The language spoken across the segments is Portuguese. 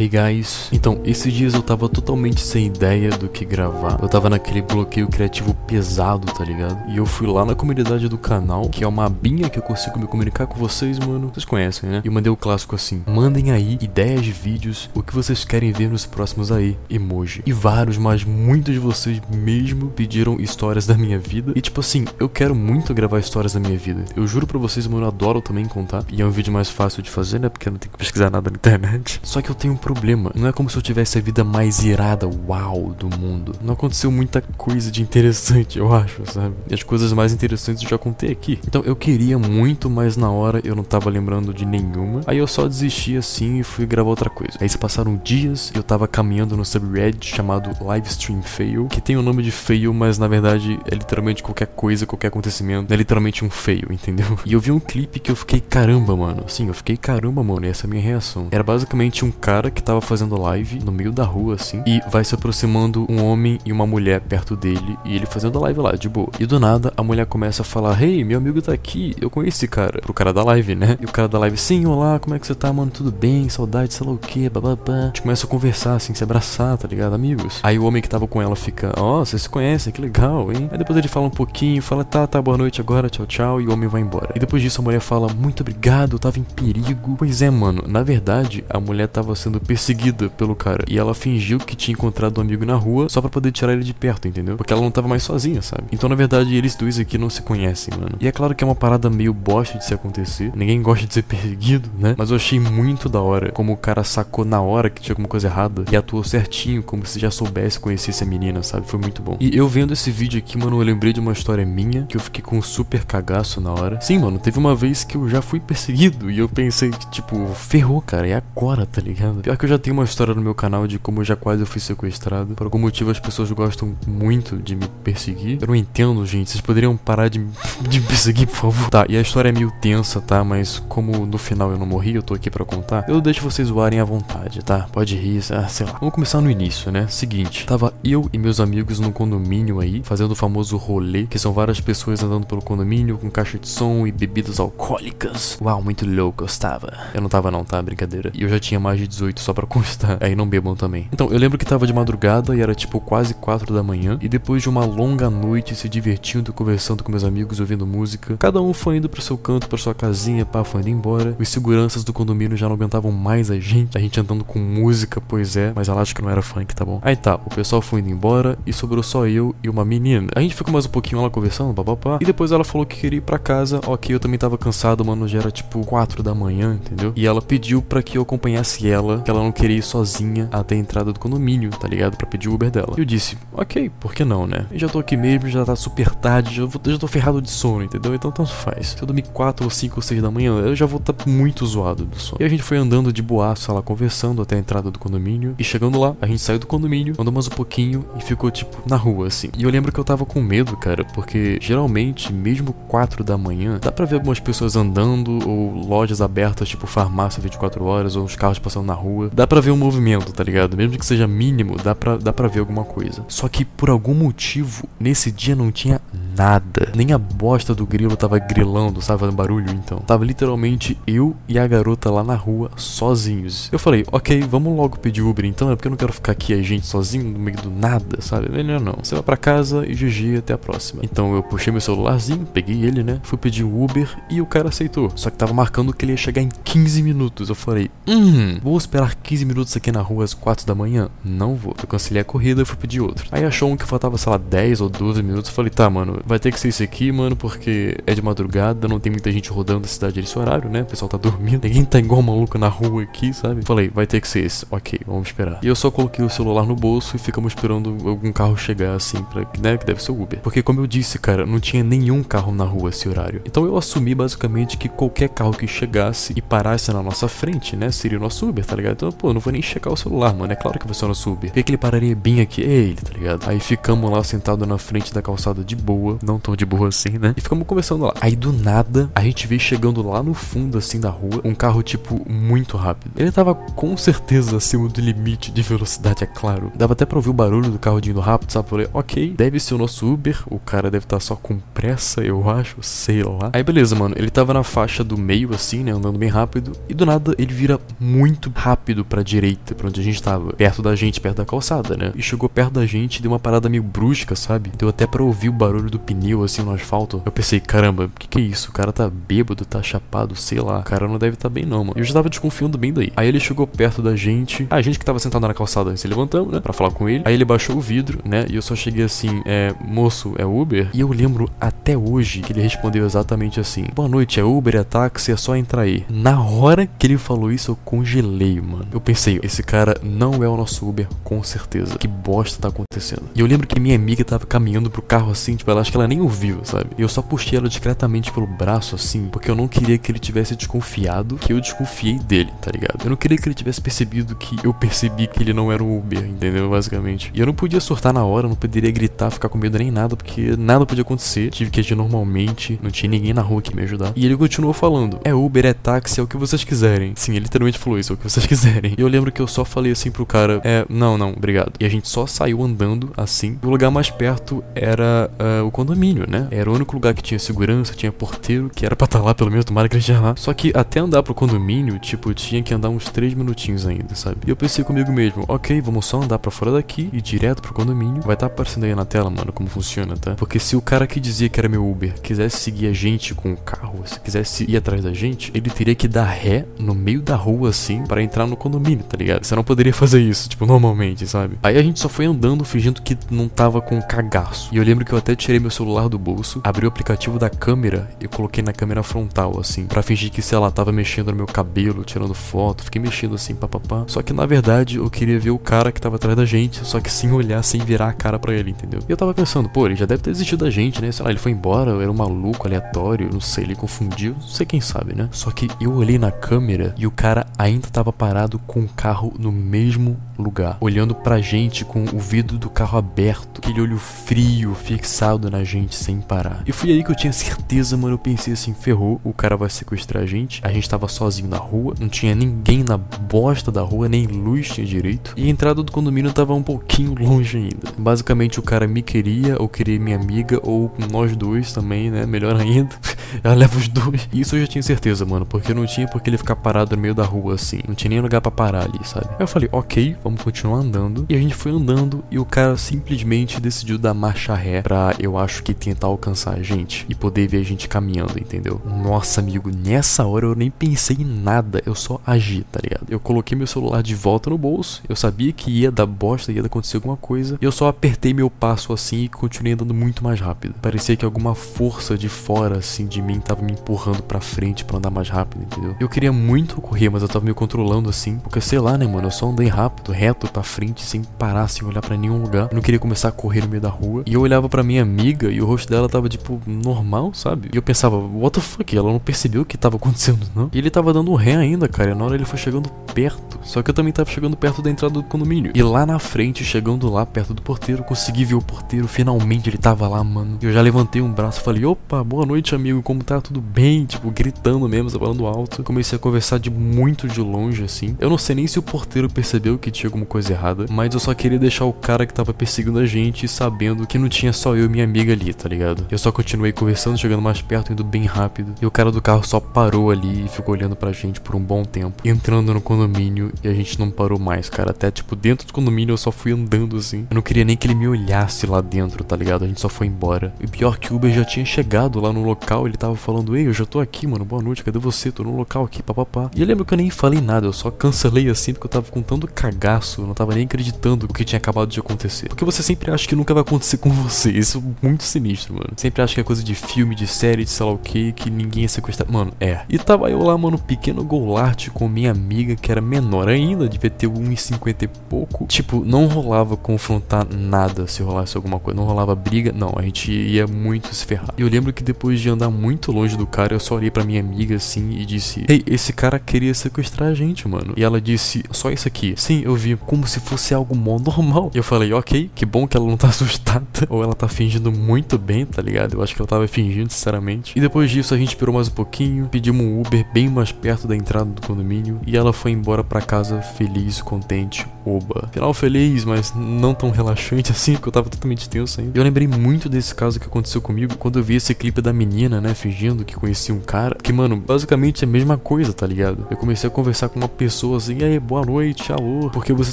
Hey guys, então esses dias eu tava totalmente sem ideia do que gravar. Eu tava naquele bloqueio criativo pesado, tá ligado? E eu fui lá na comunidade do canal, que é uma abinha que eu consigo me comunicar com vocês, mano. Vocês conhecem, né? E eu mandei o clássico assim: mandem aí ideias de vídeos, o que vocês querem ver nos próximos aí, emoji. E vários, mas muitos de vocês mesmo pediram histórias da minha vida. E tipo assim, eu quero muito gravar histórias da minha vida. Eu juro pra vocês, mano, eu adoro também contar. E é um vídeo mais fácil de fazer, né? Porque eu não tenho que pesquisar nada na internet. Só que eu tenho um problema. Não é como se eu tivesse a vida mais irada, uau, do mundo. Não aconteceu muita coisa de interessante, eu acho, sabe? E as coisas mais interessantes eu já contei aqui. Então eu queria muito, mas na hora eu não tava lembrando de nenhuma. Aí eu só desisti assim e fui gravar outra coisa. Aí se passaram dias e eu tava caminhando no subreddit chamado Livestream Fail, que tem o nome de fail, mas na verdade é literalmente qualquer coisa, qualquer acontecimento. É literalmente um fail, entendeu? E eu vi um clipe que eu fiquei caramba, mano. Sim, eu fiquei caramba, mano. E essa é a minha reação. Era basicamente um cara que tava fazendo live no meio da rua, assim, e vai se aproximando um homem e uma mulher perto dele, e ele fazendo a live lá, de boa. E do nada, a mulher começa a falar: Hey, meu amigo tá aqui, eu conheço esse cara. Pro cara da live, né? E o cara da live, sim, olá, como é que você tá, mano? Tudo bem? Saudade, sei lá o que, bababá. A gente começa a conversar, assim, se abraçar, tá ligado, amigos? Aí o homem que tava com ela fica: Ó, oh, vocês se conhecem, que legal, hein? Aí depois ele fala um pouquinho, fala: Tá, tá, boa noite agora, tchau, tchau, e o homem vai embora. E depois disso a mulher fala: Muito obrigado, eu tava em perigo. Pois é, mano, na verdade, a mulher tava sendo perseguida pelo cara. E ela fingiu que tinha encontrado um amigo na rua só para poder tirar ele de perto, entendeu? Porque ela não tava mais sozinha, sabe? Então, na verdade, eles dois aqui não se conhecem, mano. E é claro que é uma parada meio bosta de se acontecer. Ninguém gosta de ser perseguido, né? Mas eu achei muito da hora como o cara sacou na hora que tinha alguma coisa errada e atuou certinho, como se já soubesse conhecesse a menina, sabe? Foi muito bom. E eu vendo esse vídeo aqui, mano, eu lembrei de uma história minha que eu fiquei com um super cagaço na hora. Sim, mano, teve uma vez que eu já fui perseguido e eu pensei tipo, ferrou, cara, é agora, tá ligado? Pior que eu já tenho uma história no meu canal de como já quase eu fui sequestrado. Por algum motivo as pessoas gostam muito de me perseguir. Eu não entendo, gente. Vocês poderiam parar de, de me perseguir, por favor? Tá, e a história é meio tensa, tá? Mas como no final eu não morri, eu tô aqui pra contar, eu deixo vocês zoarem à vontade, tá? Pode rir, ah, sei lá. Vamos começar no início, né? Seguinte, tava eu e meus amigos num condomínio aí, fazendo o famoso rolê, que são várias pessoas andando pelo condomínio com caixa de som e bebidas alcoólicas. Uau, muito louco eu estava. Eu não tava não, tá? Brincadeira. E eu já tinha mais de 18 só pra constar. Aí não bebam também. Então, eu lembro que tava de madrugada e era tipo quase 4 da manhã. E depois de uma longa noite se divertindo, conversando com meus amigos, ouvindo música, cada um foi indo pro seu canto, pra sua casinha, pá, foi indo embora. Os seguranças do condomínio já não aguentavam mais a gente. A gente andando com música, pois é. Mas ela acha que não era funk, tá bom? Aí tá, o pessoal foi indo embora e sobrou só eu e uma menina. A gente ficou mais um pouquinho lá conversando, papapá. E depois ela falou que queria ir pra casa. Ok, eu também tava cansado, mano. Já era tipo 4 da manhã, entendeu? E ela pediu para que eu acompanhasse ela, que ela não queria ir sozinha até a entrada do condomínio, tá ligado? Pra pedir o Uber dela. E eu disse, ok, por que não, né? Eu já tô aqui mesmo, já tá super tarde, já, vou, já tô ferrado de sono, entendeu? Então tanto faz. Se eu dormir 4 ou 5 ou 6 da manhã, eu já vou estar tá muito zoado do sono. E a gente foi andando de boaço lá, conversando até a entrada do condomínio. E chegando lá, a gente saiu do condomínio, andou mais um pouquinho e ficou, tipo, na rua, assim. E eu lembro que eu tava com medo, cara, porque geralmente, mesmo 4 da manhã, dá pra ver algumas pessoas andando ou lojas abertas, tipo farmácia 24 horas, ou os carros passando na rua. Dá pra ver um movimento, tá ligado? Mesmo que seja mínimo, dá pra, dá pra ver alguma coisa. Só que por algum motivo, nesse dia não tinha nada. Nem a bosta do grilo tava grilando, sabe? Fazendo barulho, então. Tava literalmente eu e a garota lá na rua, sozinhos. Eu falei, ok, vamos logo pedir Uber então, é porque eu não quero ficar aqui a gente sozinho no meio do nada, sabe? Melhor não. Você vai pra casa e GG até a próxima. Então eu puxei meu celularzinho, peguei ele, né? Fui pedir o Uber e o cara aceitou. Só que tava marcando que ele ia chegar em 15 minutos. Eu falei, hum, vou esperar 15 minutos aqui na rua às 4 da manhã? Não vou. Eu cancelei a corrida e fui pedir outro. Aí achou um que faltava, sei lá, 10 ou 12 minutos. Falei, tá, mano, vai ter que ser esse aqui, mano, porque é de madrugada, não tem muita gente rodando a cidade nesse horário, né? O pessoal tá dormindo. Ninguém tá igual maluco na rua aqui, sabe? Falei, vai ter que ser esse. Ok, vamos esperar. E eu só coloquei o celular no bolso e ficamos esperando algum carro chegar assim, pra, né? Que deve ser o Uber. Porque, como eu disse, cara, não tinha nenhum carro na rua esse horário. Então eu assumi basicamente que qualquer carro que chegasse e parasse na nossa frente, né? Seria o nosso Uber, tá ligado? Então, pô, não vou nem checar o celular, mano. É claro que vai ser o nosso Uber. Por que, que ele pararia bem aqui? É ele, tá ligado? Aí ficamos lá sentados na frente da calçada de boa. Não tão de boa assim, né? E ficamos conversando lá. Aí do nada, a gente veio chegando lá no fundo, assim, da rua, um carro, tipo, muito rápido. Ele tava com certeza acima do limite de velocidade, é claro. Dava até pra ouvir o barulho do carro indo rápido, sabe? Falei, ok, deve ser o nosso Uber. O cara deve estar tá só com pressa, eu acho, sei lá. Aí beleza, mano. Ele tava na faixa do meio, assim, né? Andando bem rápido. E do nada ele vira muito rápido rápido pra direita, pra onde a gente tava. Perto da gente, perto da calçada, né? E chegou perto da gente, deu uma parada meio brusca, sabe? Deu até pra ouvir o barulho do pneu, assim, no asfalto. Eu pensei, caramba, o que que é isso? O cara tá bêbado, tá chapado, sei lá. O cara não deve tá bem não, mano. Eu já tava desconfiando bem daí. Aí ele chegou perto da gente. A gente que tava sentado na calçada, se levantamos, né? Pra falar com ele. Aí ele baixou o vidro, né? E eu só cheguei assim, é, moço, é Uber? E eu lembro até hoje que ele respondeu exatamente assim: Boa noite, é Uber, é táxi, é só entrar aí. Na hora que ele falou isso, eu congelei, mano. Eu pensei, esse cara não é o nosso Uber, com certeza. Que bosta tá acontecendo. E eu lembro que minha amiga tava caminhando pro carro assim, tipo, ela acho que ela nem ouviu, sabe? E eu só puxei ela discretamente pelo braço assim, porque eu não queria que ele tivesse desconfiado que eu desconfiei dele, tá ligado? Eu não queria que ele tivesse percebido que eu percebi que ele não era um Uber, entendeu? Basicamente. E eu não podia surtar na hora, não poderia gritar, ficar com medo nem nada, porque nada podia acontecer. Tive que agir normalmente, não tinha ninguém na rua que me ajudar. E ele continuou falando: É Uber, é táxi, é o que vocês quiserem. Sim, ele literalmente falou isso, é o que vocês quiserem. E eu lembro que eu só falei assim pro cara: É, não, não, obrigado. E a gente só saiu andando assim. O lugar mais perto era uh, o condomínio, né? Era o único lugar que tinha segurança, tinha porteiro, que era pra estar tá lá, pelo menos, tomara que ele esteja lá. Só que até andar pro condomínio, tipo, tinha que andar uns 3 minutinhos ainda, sabe? E eu pensei comigo mesmo: Ok, vamos só andar pra fora daqui e direto pro condomínio. Vai estar tá aparecendo aí na tela, mano, como funciona, tá? Porque se o cara que dizia que era meu Uber quisesse seguir a gente com o carro, se quisesse ir atrás da gente, ele teria que dar ré no meio da rua assim para entrar no condomínio, tá ligado? Você não poderia fazer isso, tipo, normalmente, sabe? Aí a gente só foi andando fingindo que não tava com cagaço. E eu lembro que eu até tirei meu celular do bolso, abri o aplicativo da câmera e coloquei na câmera frontal, assim, para fingir que, sei lá, tava mexendo no meu cabelo, tirando foto, fiquei mexendo assim, papapá. Só que na verdade eu queria ver o cara que tava atrás da gente, só que sem olhar, sem virar a cara para ele, entendeu? E eu tava pensando, pô, ele já deve ter desistido da gente, né? Sei lá, ele foi embora, era um maluco aleatório, não sei, ele confundiu, não sei quem sabe, né? Só que eu olhei na câmera e o cara ainda tava parado com o carro no mesmo lugar, olhando pra gente com o vidro do carro aberto, aquele olho frio fixado na gente sem parar. E foi aí que eu tinha certeza, mano, eu pensei assim, ferrou, o cara vai sequestrar a gente. A gente tava sozinho na rua, não tinha ninguém na bosta da rua, nem luz tinha direito. E a entrada do condomínio tava um pouquinho longe ainda. Basicamente o cara me queria, ou queria minha amiga, ou nós dois também, né? Melhor ainda. Ela leva os dois. Isso eu já tinha certeza, mano, porque não tinha por que ele ficar parado no meio da rua assim. Não tinha nem lugar para parar ali, sabe? Aí eu falei, ok, vamos continuar andando. E a gente foi andando e o cara simplesmente decidiu dar marcha ré pra, eu acho que tentar alcançar a gente e poder ver a gente caminhando, entendeu? Nossa, amigo, nessa hora eu nem pensei em nada, eu só agi, tá ligado? Eu coloquei meu celular de volta no bolso, eu sabia que ia dar bosta, ia acontecer alguma coisa, e eu só apertei meu passo assim e continuei andando muito mais rápido. Parecia que alguma força de fora, assim, de mim tava me empurrando pra frente para andar mais rápido, entendeu? Eu queria muito correr, mas eu tava me controlando assim, porque sei lá, né, mano, eu só andei rápido, reto pra frente, sem parar, sem olhar para nenhum lugar. Eu não queria começar a correr no meio da rua. E eu olhava para minha amiga e o rosto dela tava, tipo, normal, sabe? E eu pensava, what the fuck? Ela não percebeu o que tava acontecendo, não? E ele tava dando ré ainda, cara. E na hora ele foi chegando perto. Só que eu também tava chegando perto da entrada do condomínio. E lá na frente, chegando lá perto do porteiro, consegui ver o porteiro. Finalmente ele tava lá, mano. Eu já levantei um braço e falei, opa, boa noite, amigo. Como tá? Tudo bem? Tipo, gritando mesmo, falando alto. Comecei a conversar de muito de longe, assim. Eu não sei nem se o porteiro percebeu que tinha alguma coisa errada, mas eu só queria deixar o cara que tava perseguindo a gente sabendo que não tinha só eu e minha amiga ali, tá ligado? Eu só continuei conversando, chegando mais perto, indo bem rápido. E o cara do carro só parou ali e ficou olhando pra gente por um bom tempo. Entrando no condomínio e a gente não parou mais, cara. Até tipo, dentro do condomínio eu só fui andando assim. Eu não queria nem que ele me olhasse lá dentro, tá ligado? A gente só foi embora. E pior que o Uber já tinha chegado lá no local, ele tava falando: Ei, eu já tô aqui, mano, boa noite, cadê você? Tô no local aqui, papapá. E eu lembro que eu nem falei nada, eu só cancelei assim porque eu tava com tanto cagaço, eu não tava nem acreditando o que tinha acabado de acontecer. Porque você sempre acha que nunca vai acontecer com você. Isso é muito sinistro, mano. Sempre acha que é coisa de filme, de série, de sei lá o que, que ninguém ia sequestrar. Mano, é. E tava eu lá, mano, pequeno Golart com minha amiga, que era menor ainda, devia ter 1,50 e pouco. Tipo, não rolava confrontar nada se rolasse alguma coisa. Não rolava briga, não. A gente ia muito se ferrar. E eu lembro que depois de andar muito longe do cara, eu só olhei pra minha amiga assim e disse: Ei, esse cara queria sequestrar a gente, mano. E ela disse: Só isso aqui. Sim, eu vi como se fosse algo mó normal. E eu falei: Ok, que bom que ela não tá assustada. Ou ela tá fingindo muito bem, tá ligado? Eu acho que ela tava fingindo, sinceramente. E depois disso a gente esperou mais um pouquinho, pedimos um Uber bem mais perto da entrada do condomínio e ela foi embora para casa feliz, contente, oba. Final feliz, mas não tão relaxante assim, porque eu tava totalmente tenso ainda. Eu lembrei muito desse caso que aconteceu comigo quando eu vi esse clipe da menina, né, fingindo que conhecia um cara. Mano, basicamente é a mesma coisa, tá ligado? Eu comecei a conversar com uma pessoa assim, e aí, boa noite, alô. Porque você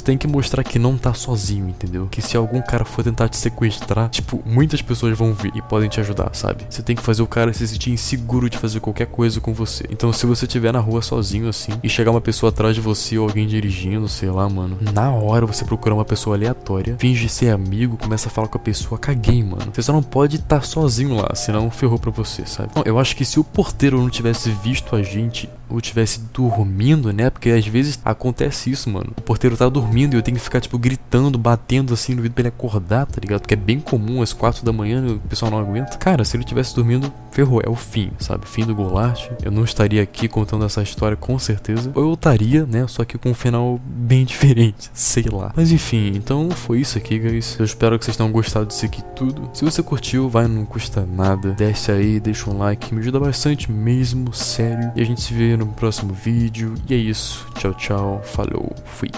tem que mostrar que não tá sozinho, entendeu? Que se algum cara for tentar te sequestrar, tipo, muitas pessoas vão vir e podem te ajudar, sabe? Você tem que fazer o cara se sentir inseguro de fazer qualquer coisa com você. Então, se você estiver na rua sozinho assim e chegar uma pessoa atrás de você ou alguém dirigindo, sei lá, mano, na hora você procurar uma pessoa aleatória, finge ser amigo, começa a falar com a pessoa, caguei, mano. Você só não pode estar tá sozinho lá, senão ferrou pra você, sabe? Então, eu acho que se o porteiro não tivesse visto a gente ou tivesse dormindo, né? Porque às vezes acontece isso, mano. O porteiro tá dormindo e eu tenho que ficar, tipo, gritando, batendo assim no vidro pra ele acordar, tá ligado? Porque é bem comum às quatro da manhã o pessoal não aguenta. Cara, se ele tivesse dormindo, ferrou. É o fim, sabe? Fim do Golart. Eu não estaria aqui contando essa história com certeza. Ou eu estaria, né? Só que com um final bem diferente. Sei lá. Mas enfim, então foi isso aqui, guys. Eu espero que vocês tenham gostado disso aqui tudo. Se você curtiu, vai, não custa nada. Desce aí, deixa um like. Me ajuda bastante mesmo, sério. E a gente se vê no próximo vídeo. E é isso. Tchau, tchau. Falou. Fui.